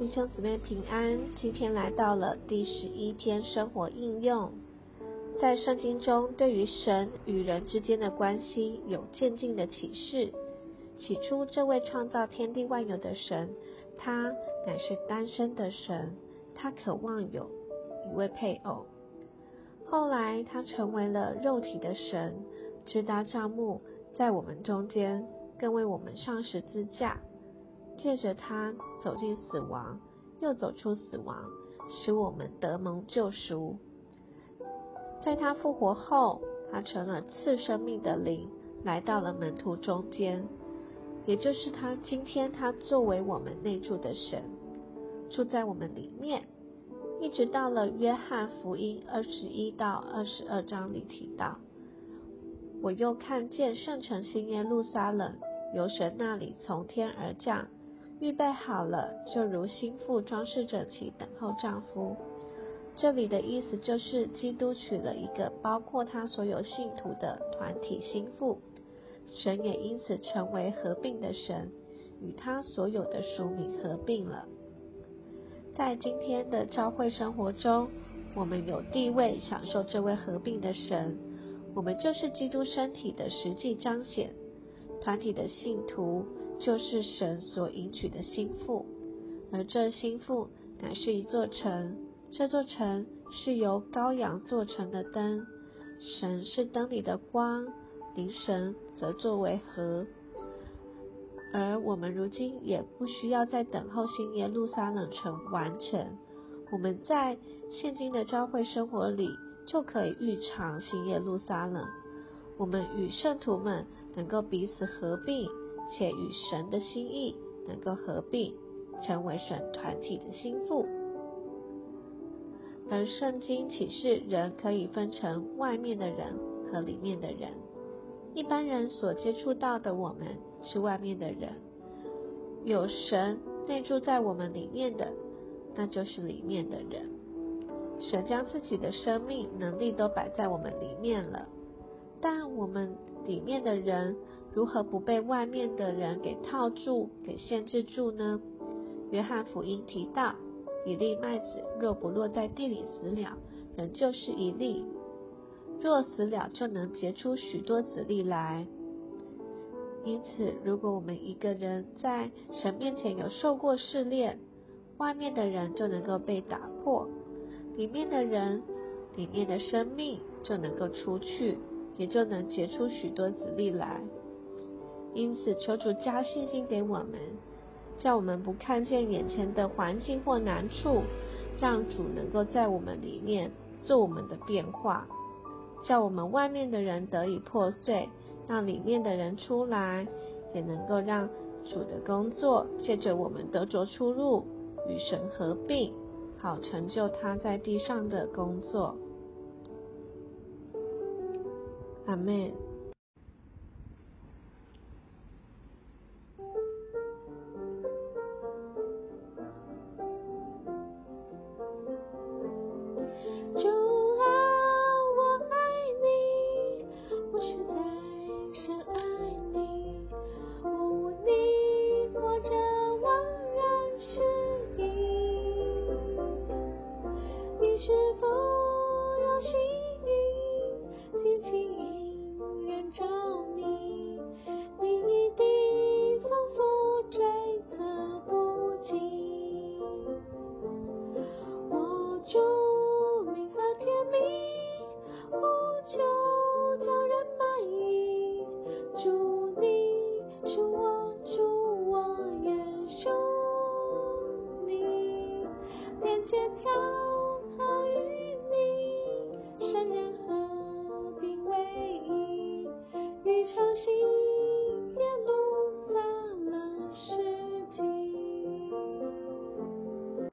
弟兄姊妹平安，今天来到了第十一天生活应用。在圣经中，对于神与人之间的关系有渐进的启示。起初，这位创造天地万有的神，他乃是单身的神，他渴望有一位配偶。后来，他成为了肉体的神，直达帐幕，在我们中间，更为我们上十字架。借着他走进死亡，又走出死亡，使我们得蒙救赎。在他复活后，他成了赐生命的灵，来到了门徒中间，也就是他今天他作为我们内住的神，住在我们里面，一直到了约翰福音二十一到二十二章里提到，我又看见圣城新耶路撒冷由神那里从天而降。预备好了，就如心腹装饰整齐，等候丈夫。这里的意思就是，基督娶了一个包括他所有信徒的团体心腹，神也因此成为合并的神，与他所有的属民合并了。在今天的教会生活中，我们有地位享受这位合并的神，我们就是基督身体的实际彰显，团体的信徒。就是神所迎娶的心腹，而这心腹乃是一座城，这座城是由羔羊做成的灯，神是灯里的光，灵神则作为河。而我们如今也不需要再等候新耶路撒冷城完成，我们在现今的教会生活里就可以预尝新耶路撒冷，我们与圣徒们能够彼此合并。且与神的心意能够合并，成为神团体的心腹。而圣经启示人可以分成外面的人和里面的人。一般人所接触到的我们是外面的人，有神内住在我们里面的，那就是里面的人。神将自己的生命能力都摆在我们里面了，但我们里面的人。如何不被外面的人给套住、给限制住呢？约翰福音提到，一粒麦子若不落在地里死了，仍旧是一粒；若死了，就能结出许多子粒来。因此，如果我们一个人在神面前有受过试炼，外面的人就能够被打破，里面的人、里面的生命就能够出去，也就能结出许多子粒来。因此，求主加信心给我们，叫我们不看见眼前的环境或难处，让主能够在我们里面做我们的变化，叫我们外面的人得以破碎，让里面的人出来，也能够让主的工作借着我们得着出路，与神合并，好成就他在地上的工作。阿妹主啊，我爱你，我实在是爱你，无力或者惘然失意。你是否有心？